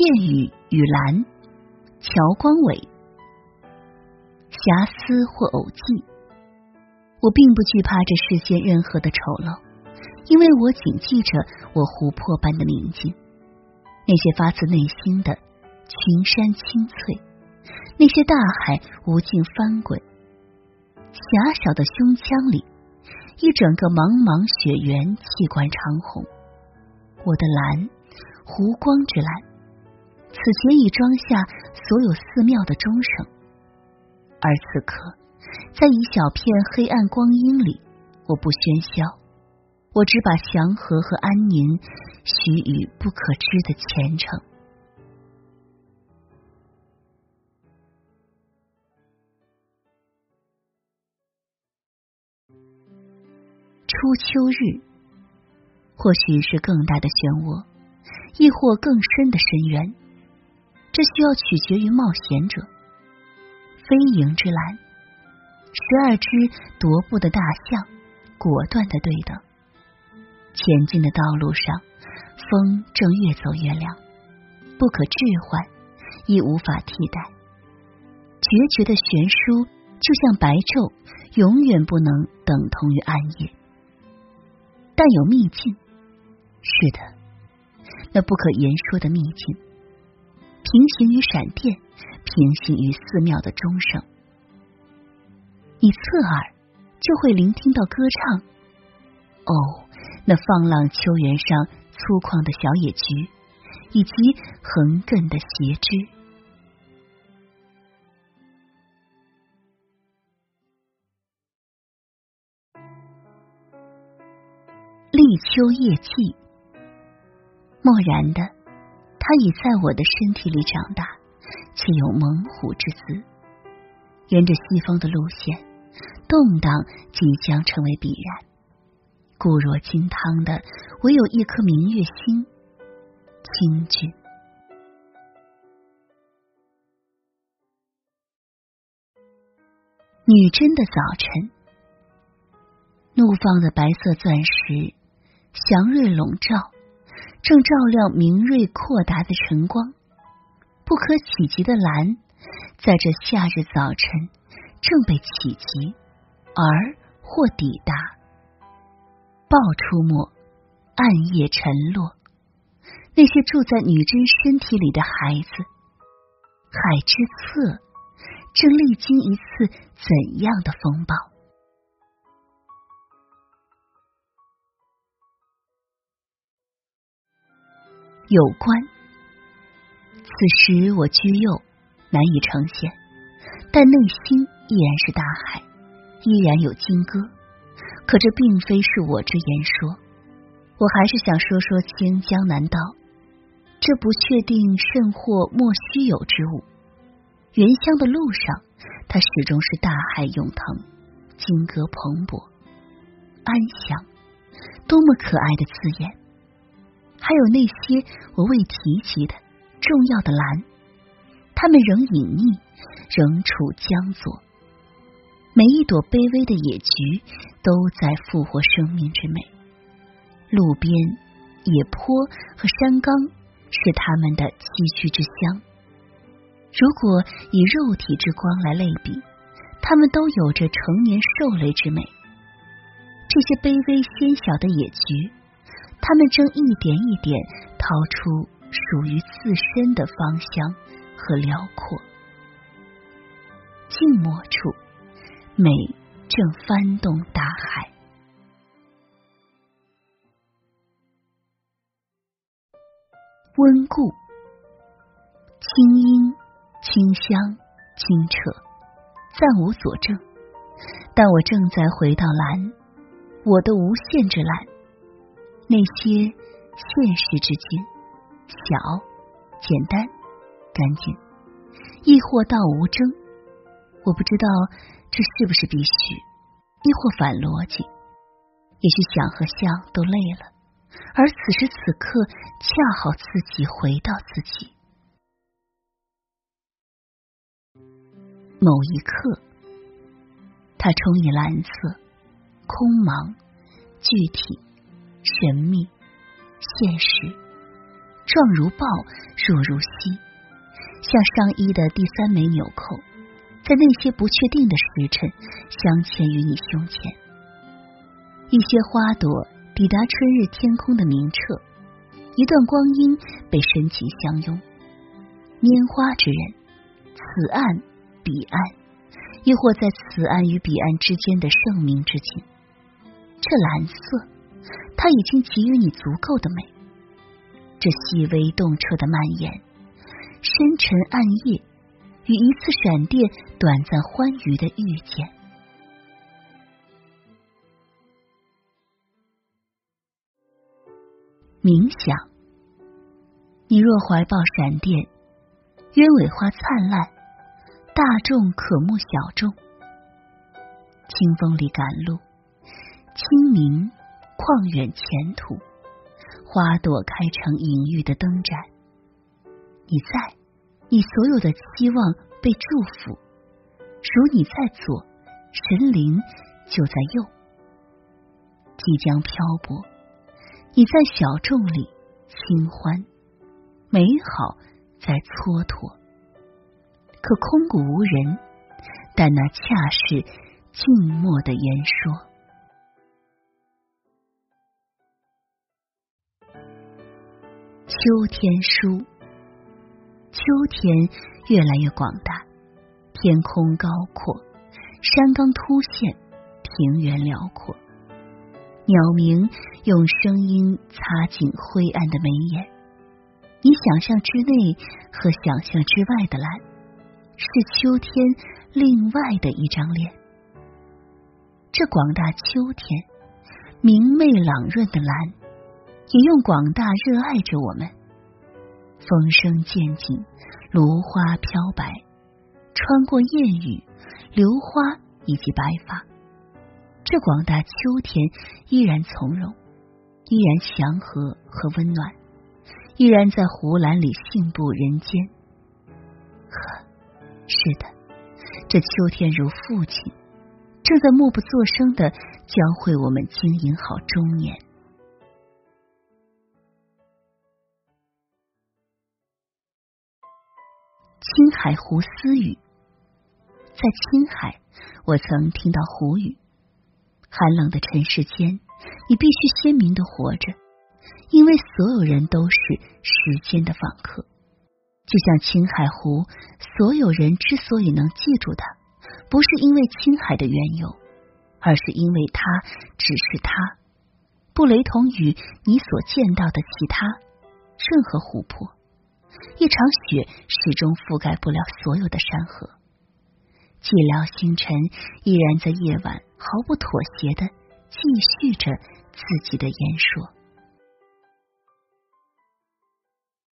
夜雨与蓝，乔光伟。瑕疵或偶迹，我并不惧怕这世间任何的丑陋，因为我谨记着我湖泊般的宁静，那些发自内心的群山青翠，那些大海无尽翻滚，狭小的胸腔里，一整个茫茫雪原气贯长虹。我的蓝，湖光之蓝，此前已装下所有寺庙的钟声。而此刻，在一小片黑暗光阴里，我不喧嚣，我只把祥和和安宁许予不可知的前程。初秋日，或许是更大的漩涡，亦或更深的深渊，这需要取决于冒险者。飞蝇之蓝，十二只踱步的大象，果断的对等。前进的道路上，风正越走越凉，不可置换，亦无法替代。决绝的悬殊，就像白昼，永远不能等同于暗夜。但有秘境，是的，那不可言说的秘境，平行于闪电。平行于寺庙的钟声，你侧耳就会聆听到歌唱。哦，那放浪秋原上粗犷的小野菊，以及横亘的斜枝。立秋夜季，漠然的，他已在我的身体里长大。且有猛虎之姿，沿着西方的路线，动荡即将成为必然。固若金汤的，唯有一颗明月心，清俊。女真的早晨，怒放的白色钻石，祥瑞笼罩，正照亮明锐阔达的晨光。不可企及的蓝，在这夏日早晨正被企及，而或抵达。报出没，暗夜沉落，那些住在女真身体里的孩子，海之侧正历经一次怎样的风暴？有关。此时我居右，难以呈现，但内心依然是大海，依然有金戈。可这并非是我之言说，我还是想说说清江南道这不确定甚或莫须有之物。原乡的路上，它始终是大海涌腾，金戈蓬勃，安详，多么可爱的字眼！还有那些我未提及的。重要的蓝，它们仍隐匿，仍处江左。每一朵卑微的野菊，都在复活生命之美。路边野坡和山冈，是它们的栖居之乡。如果以肉体之光来类比，它们都有着成年兽类之美。这些卑微纤小的野菊，他们正一点一点掏出。属于自身的芳香和辽阔，静默处，美正翻动大海。温故，清音清香清澈，暂无佐证，但我正在回到蓝，我的无限之蓝，那些现实之境。小、简单、干净，亦或道无争。我不知道这是不是必须，亦或反逻辑。也许想和想都累了，而此时此刻，恰好自己回到自己。某一刻，它充以蓝色，空茫、具体、神秘、现实。壮如豹，弱如犀，像上衣的第三枚纽扣，在那些不确定的时辰镶嵌于你胸前。一些花朵抵达春日天空的明澈，一段光阴被深情相拥。拈花之人，此岸彼岸，亦或在此岸与彼岸之间的盛名之境。这蓝色，它已经给予你足够的美。这细微动彻的蔓延，深沉暗夜，与一次闪电短暂欢愉的遇见。冥想，你若怀抱闪电，鸢尾花灿烂，大众可慕小众，清风里赶路。清明，旷远前途，花朵开成隐喻的灯盏。你在，你所有的期望被祝福。如你在左，神灵就在右。即将漂泊，你在小众里清欢，美好在蹉跎。可空谷无人，但那恰是静默的言说。秋天书，秋天越来越广大，天空高阔，山冈突现，平原辽阔。鸟鸣用声音擦进灰暗的眉眼。你想象之内和想象之外的蓝，是秋天另外的一张脸。这广大秋天，明媚朗润的蓝。也用广大热爱着我们。风声渐紧，芦花飘白，穿过燕语、榴花以及白发，这广大秋天依然从容，依然祥和和温暖，依然在湖蓝里信步人间。呵，是的，这秋天如父亲，正在默不作声的教会我们经营好中年。青海湖私语，在青海，我曾听到湖语。寒冷的尘世间，你必须鲜明的活着，因为所有人都是时间的访客。就像青海湖，所有人之所以能记住它，不是因为青海的缘由，而是因为它只是它，不雷同于你所见到的其他任何湖泊。一场雪始终覆盖不了所有的山河，寂寥星辰依然在夜晚毫不妥协的继续着自己的言说。